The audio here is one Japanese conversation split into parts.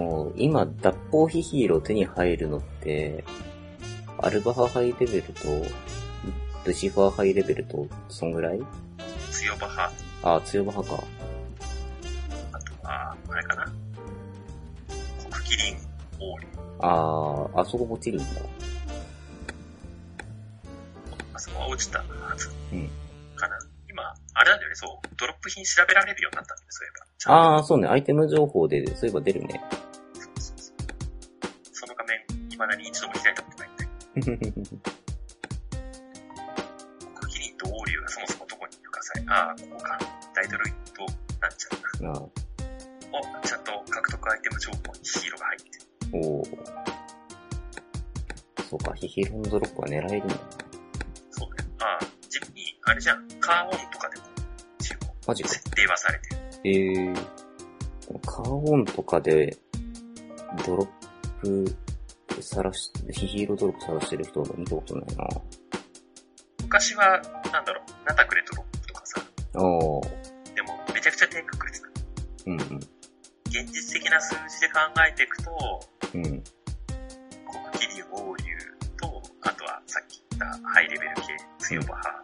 もう、今、脱法ヒヒーロー手に入るのって、アルバハハイレベルと、ルシファーハイレベルと、そんぐらい？強バハ、あ、強バハか。あとは、あれかな？黒キリン、オーリあー、あそこ落ちるんだ。あそこは落ちたはず。うんかな。今、あれなんだよね、そう。ドロップ品調べられるようになったんだよ、そういえば。あー、そうね、アイテム情報で、そういえば出るね。ないんで。黒キリンとオーリューがそもそもどこにいるかさえ、ああ、ここか。ダイドロイドなんちゃうな。あお、ちゃんと獲得アイテム情報にヒーローが入ってる。おー。そうか、ヒヒロンドロップは狙えるんだ。そうだよ。ああ、地味に、あれじゃん、カーオンとかでも、一応、マジか。設定はされてる。えー、カーオンとかで、ドロップ、さらし、ヒヒーロードロップさらしてる人は見たことないな。昔は、なんだろう、ナタクレドロップとかさ、おー。でも、めちゃくちゃ低確率な。うん現実的な数字で考えていくと、うん。うん。黒キリオーリューと、あとはさっき言ったハイレベル系、強バハ、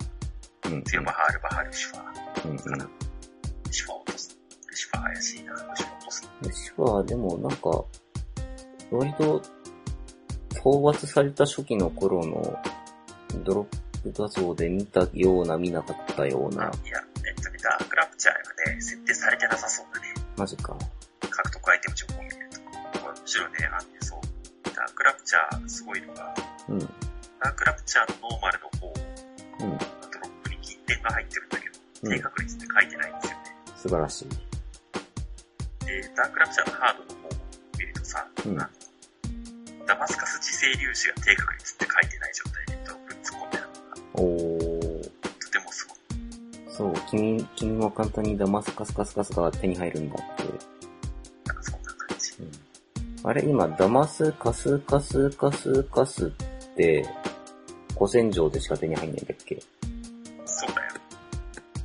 うん。強バハ、アルバハ、ルシファー。うんうん。ルシファー落とす。ルシファー怪しいな、ルシファー落とす。ルシファーでもなんか、割と、討伐された初期の頃のドロップ画像で見たような見なかったような、いや、えっとね、ダークラプチャーがね、設定されてなさそうだね。マジか。獲得アイテム情報を見ると。むしろね、あのね、そう、ダークラプチャーすごいのが、うん。ダークラプチャーのノーマルの方、うん。ドロップに金点が入ってるんだけど、うん低確率って書いてないんですよね。素晴らしい。で、ダークラプチャーのハードの方を見るとさ、うんあのダマスカス自生粒子が低確率って書いてない状態でドロップに突っ込んでるのが、おー。とてもすごい。そう、君、君は簡単にダマスカスカスカスが手に入るんだって。なんかそんな感じ。あれ、今、ダマスカスカスカスカスって、古戦場でしか手に入んないんだっけそうだよ。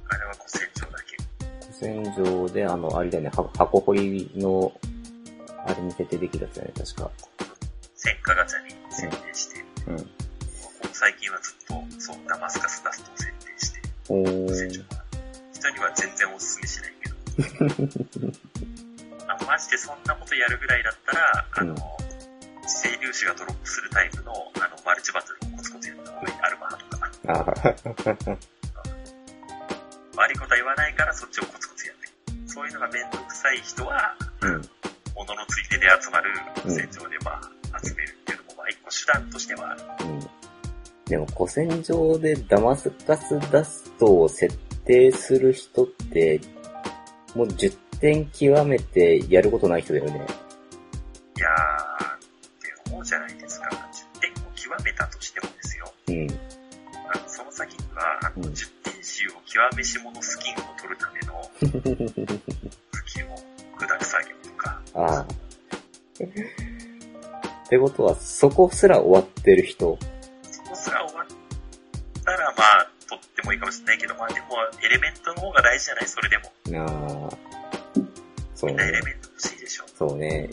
あれは古戦場だけ。古戦場で、あの、あれだよね、は箱掘りの、あれに設定できるやつだよね、確か。戦火ガチャに設定して、うん。ここ最近はずっと、そう、ダマスカスダストを設定して、お古戦場ー。は。人には全然おすすめしないけど。あマジでそんなことやるぐらいだったら、あの、うん自生粒子がドロップするタイプの、あの、マルチバトルをコツコツやった方がいい。アルバハとか。悪いことは言わないからそっちをコツコツやって。そういうのがめんどくさい人は、うん。物のついでで集まる戦場でまあ、集めるっていうのも、まあ一個手段としてはある。うん。でも、古戦場でダマスカスダストを設定する人って、もう10点極めてやることない人だよね。いやー、って思うじゃないですか。10点を極めたとしてもですよ。うん。あのその先には、あのうん10点集を極めし者スキンを取るためのスキルを砕く作業とか、ああ。ってことは、そこすら終わってる人。そこすら終わったらまあ、取ってもいいかもしれないけど、まあでも、エレメントの方が大事じゃない？それでも。ああ。そうみんなエレね。メント欲しいでしょ。そうね。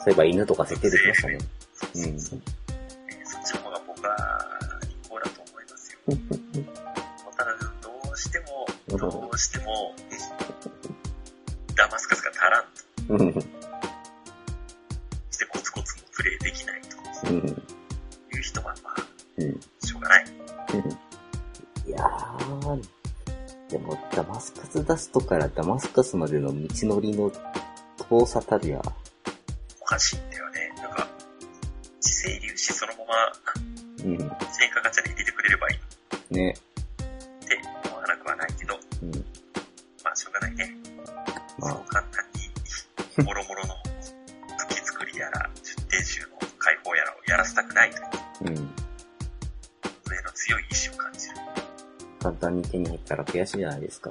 そういえば犬とか設定できましたね。そうそうそうえーそっちの方が僕は、一向だと思いますよ。ただ、どうしても、どうしても、ダマスカスが足らんとトからダマスカスまでの道のりの遠さたるや、おかしいんだよね。なんか、自生粒子そのまま、うん。成果ガチャで入れてくれればいいね。って思わなくはないけど、うん。まあしょうがないね。まあそう簡単に、もろもろの武器作りやら、出店集の解放やらをやらせたくないという、うん。上の強い意志を感じる簡単に手に入ったら悔しいじゃないですか。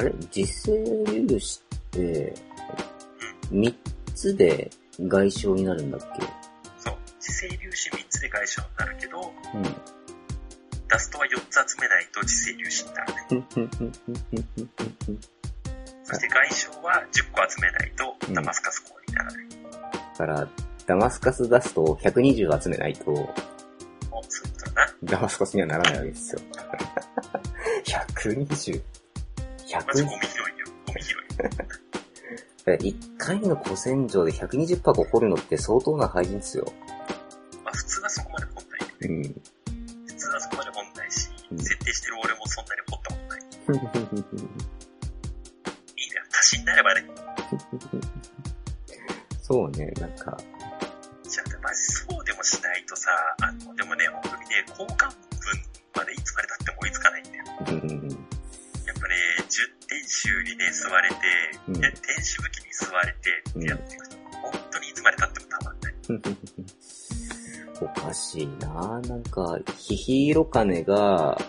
あれ、実生粒子って、3つで外傷になるんだっそう。磁性粒子3つで外傷になるけど、けうん。ダストは4つ集めないと磁性粒子にならない。そして外傷は10個集めないとダマスカス鋼にならない。だから、ダマスカスダストを120集めないと。ダマスカスにはならないわけですよ。120? マジゴ 100? ミ拾いよ。ゴミ拾い。1回の古戦場で120箱掘るのって相当な廃人ですよ。まあ普通はそこまで掘んないよね。うん。普通はそこまで掘んないし、うん設定してる俺もそんなに掘ったことない。いいね。足しになればね。そうね、なんか、じゃあ、マジそうでもしないとさ、あの、でもね、本交換10点集にね、座れて、うん。で天使武器に座れてってやっていくと、本当にいつまで経ってもたまんない。おかしいななんか、ヒヒイロカネが、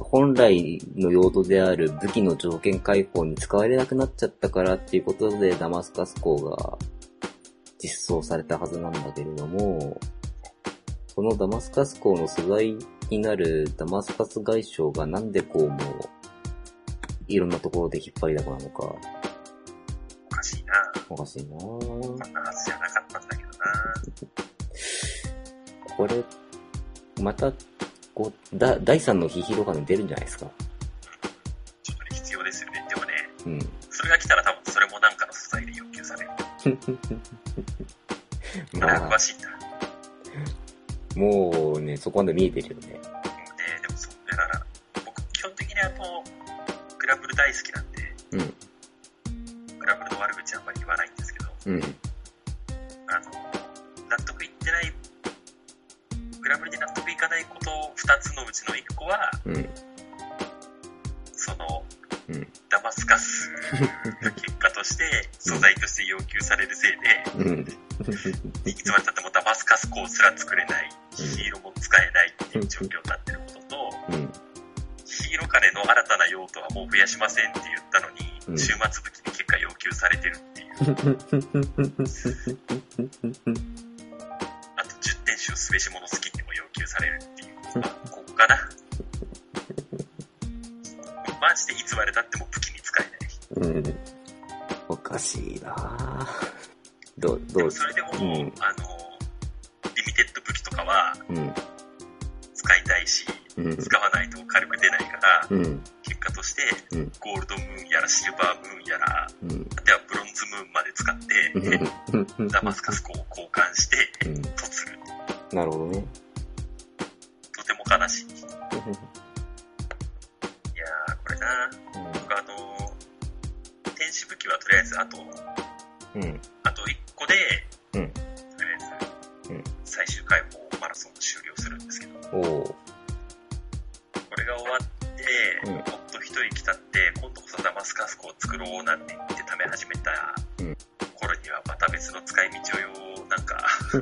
本来の用途である武器の条件解放に使われなくなっちゃったからっていうことでダマスカス港が実装されたはずなんだけれども、そのダマスカス港の素材になるダマスカス外相がなんでこうもう、いろんなところで引っ張りだこなのか、おかしいなおかしいなこんなはずじゃなかったんだけどなこれ、また、こう、だ、第3のヒヒロカネ出るんじゃないですか。ちょっとね、必要ですよね。でもね、うん。それが来たら多分それもなんかの素材で要求される。まあ、詳しいんだ。もうね、そこまで見えてるよね。うん。グラブルの悪口はあんまり言わないんですけど、うん。あの、納得いってない、グラブルで納得いかないこと2つのうちの1個は、うん。その、うんダマスカスが結果として、素材として要求されるせいで、うん。あと10点集すべし物スキンにも要求されるっていう。まあ、ここかな。マジでいつまでたっても武器に使えない。うん。おかしいなぁどどうもそれでも、うんあの、リミテッド武器とかはうん。使いたいし、うん。使わないと軽く出ないから、うん。結果として、うんゴールドムーンやらシルバームーンやら、ダマスカス鋼を交換して、うん。とする。なるほどね。とても悲しい。いやー、これな、僕あの、天使武器はとりあえずあと、うん。あと1個で、うんとりあえず、うん最終回放マラソンを終了するんですけど、こおーれが終わって、うんもっと一息経って、今度こそダマスカス鋼を作ろうなんてい道をなんか要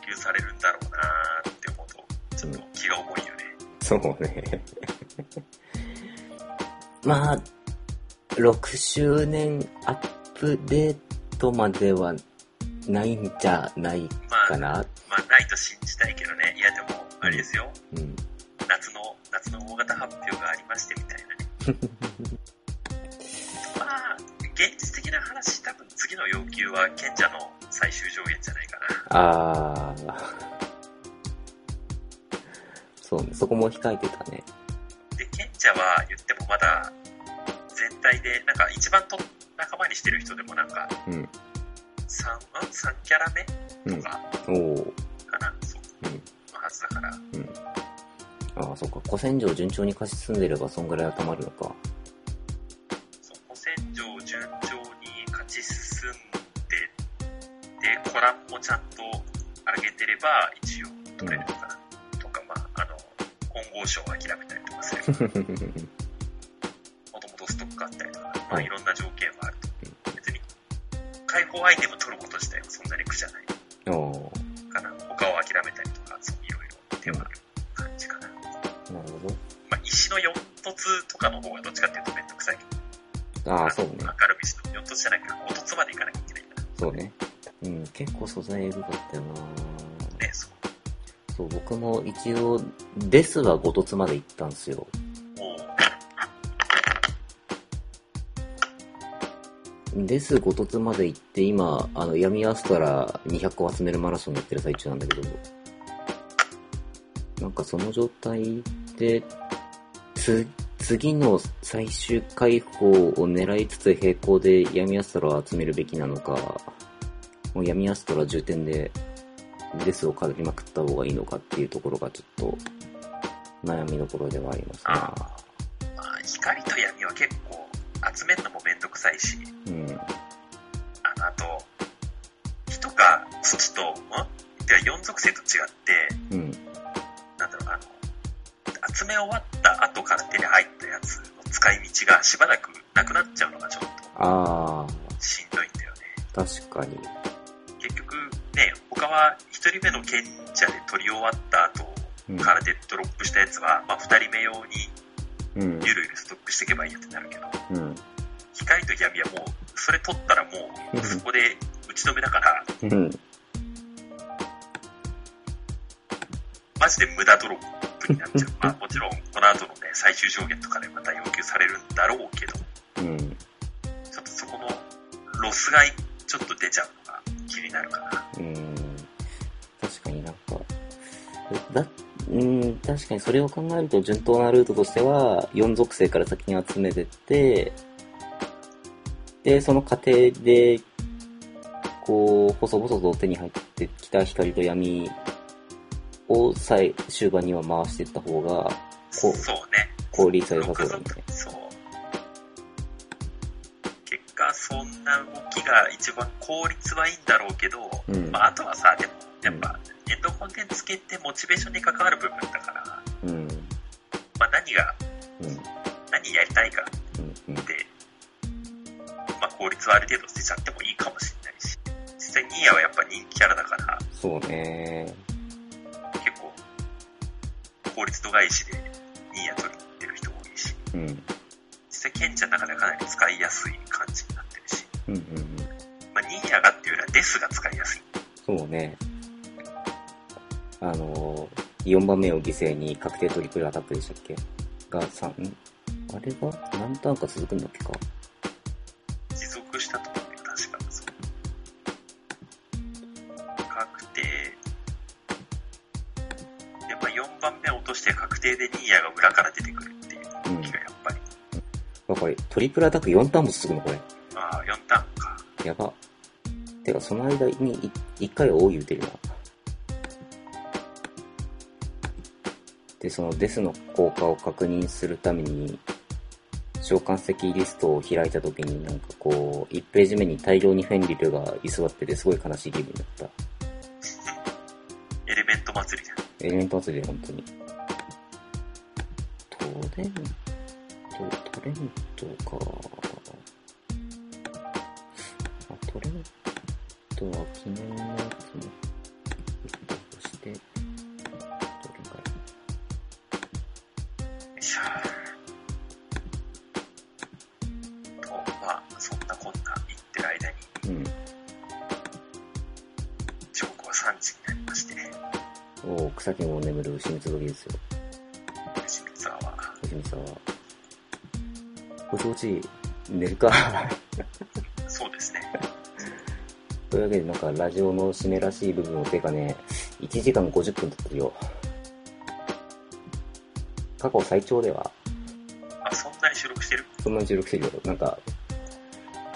求されるんだろうなーって思うと、ちょっと気が重いよね。そうね。まあ、6周年アップデートまではないんじゃないまあ、かな。まあ、ないと信じたいけどね。いや、でも、あれですよ。うん。夏の、夏の大型発表がありましてみたいなね。次の要求は賢者の最終上限じゃないかな。あー。そうね、そこも控えてたね。で、賢者は言ってもまだ、全体で、なんか一番と仲間にしてる人でもなんか、うん。3、ん ?3 キャラ目うんと。かおー。かな、そう、うん。のはずだから。ああ、そっか。古戦場順調に勝ち進んでればそんぐらいはたまるのか。で、で、コランもちゃんと上げてれば、一応取れるのかな。とか、まあ、あの、混合賞を諦めたりとかすれば、もともとストックあったりとか、まあ、はいいろんな条件はあると。別に、解放アイテム取ること自体はそんなに苦じゃない。かな。他を諦めたりとか、そういろいろ手はある感じかな。なるほど。まあ、石の4凸とかの方がどっちかっていうとめんどくさいけど、ああ、そうね。明るい石の4凸じゃないかな。5凸トまで行かなきゃいけないから。そうね。うん、結構素材エグかったよなね、そう。そう、僕も一応、デスは5凸まで行ったんですよ。もう、デス5凸まで行って、今、あの、闇アストラ200個集めるマラソンやってる最中なんだけど、なんかその状態で、つ、次の最終解放を狙いつつ並行で闇アストラを集めるべきなのか、もう闇アストラ重点でデスを飾りまくった方がいいのかっていうところがちょっと悩みどころではありますああ。まあ、光と闇は結構集めるのもめんどくさいし、ね。うん。あの、あと、火とか土と、んでは4属性と違って、うん。なんだろう、あの、集め終わった後から手に入ったやつの使い道がしばらくなくなっちゃうのがちょっあとしんどいんだよね。あ、確かに。ね、他は1人目の賢者で取り終わった後うん。からでドロップしたやつは、まあ2人目用にうん。ゆるゆるストックしていけばいいやってなるけど、うん。光と闇はもう、それ取ったらもう、そこで打ち止めだから、うん。マジで無駄ドロップになっちゃう。まあもちろん、この後のね、最終上限とかでまた要求されるんだろうけど、うん。ちょっとそこのロスがちょっと出ちゃうのが気になるかな。うん。確かになんか、だ、うん、確かにそれを考えると順当なルートとしては、4属性から先に集めてって、で、その過程で、こう、細々と手に入ってきた光と闇を最終盤には回していった方が、こうそうね。効率は良さそうだ6ね。一番効率はいいんだろうけど、うんまあ、あとはさ、でも、やっぱ、エンドコンテンツ系ってモチベーションに関わる部分だから、うん。まあ、何が、うん。何やりたいか。って、まあ、効率はある程度捨てちゃってもいいかもしれないし、実際ニーヤはやっぱ人気キャラだから、そうね。結構、効率度外視でニーヤ取りに行ってる人多いし、うん。実際賢者の中ではかなり使いやすい感じになってるし、うん。うん。まあ、ニーヤが使いやすい。そうね。あのー、4番目を犠牲に確定トリプルアタックでしたっけ？が3、んあれが何ターンか続くんだっけか？持続したと思うよ、確かそう。確定。やっぱ4番目を落として確定でニーヤが裏から出てくるっていう動きがやっぱり。やっぱりトリプルアタック4ターンも続くのこれ。ああ、4ターンか。やば。てか、その間に1回は多い打てるな。で、そのデスの効果を確認するために、召喚石リストを開いた時になんかこう、1ページ目に大量にフェンリルが居座っててすごい悲しい気分だった。エレメント祭りじゃん。エレメント祭りで本当に。トレント、トレントか。あ、トレントは記念のやつも、そして、どれかよいしょ。と、まあ、そんなこんな言ってる間に、うん。時刻は3時になりまして、おー草木も眠る牛三つ時ですよ。牛三沢は、牛三つは。ぼちぼち、寝るか。というわけで、なんか、ラジオの締めらしい部分を、てかね、1時間50分撮ってるよ。過去最長では、あ、そんなに収録してる？そんなに収録してるよ。なんか、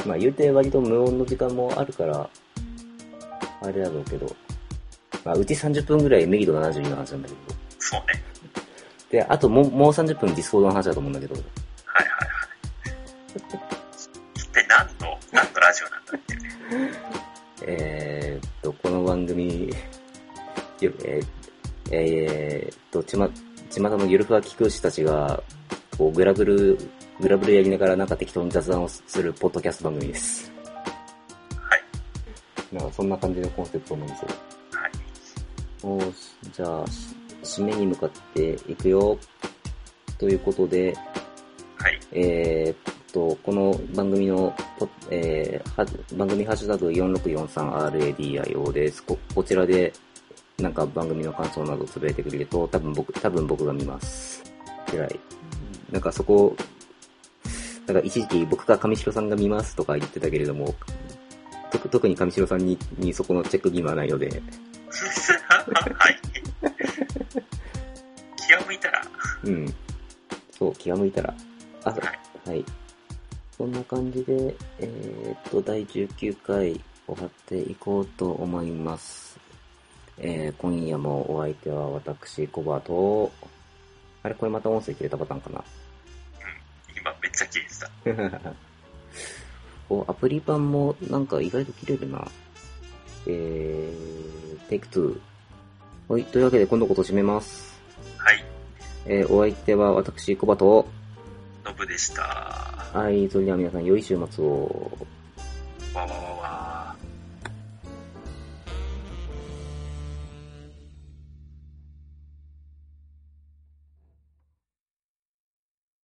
まあ言うて割と無音の時間もあるから、あれだろうけど、まあうち30分ぐらいメギド72の話なんだけど、そうね。で、あともうもう30分 Discord の話だと思うんだけど、えーっと、ちま、ちまたのゆるふわ騎空士たちが、こう、グラブル、グラブルやりながらなんか適当に雑談をするポッドキャスト番組です。はい。なんかそんな感じのコンセプトなんですよ。はい。おじゃあ、し締めに向かっていくよ。ということで、はい。えーっと、この番組の、ポえーは番組ハッシュタグ 4643RADIO です。こ、こちらで、なんか番組の感想などつぶやいてくれると、多分僕、多分僕が見ます。ぐらい。なんかそこ、なんか一時期僕か上白さんが見ますとか言ってたけれども、特特に上白さんににそこのチェック義務はないので、はい。気が向いたら、うん。そう、気が向いたら。あ、はい。はい。そんな感じで、えーっと、第19回終わっていこうと思います。えー、今夜もお相手は私、コバと、あれ、これまた音声切れたパターンかな？今めっちゃ綺麗でした。お、アプリ版もなんか意外と切れるな。えー、テイク2。はい、というわけで今度こそ締めます。はい。えー、お相手は私、コバと、ノブでした。わはい、それでは皆さん良い週末を。わわわわ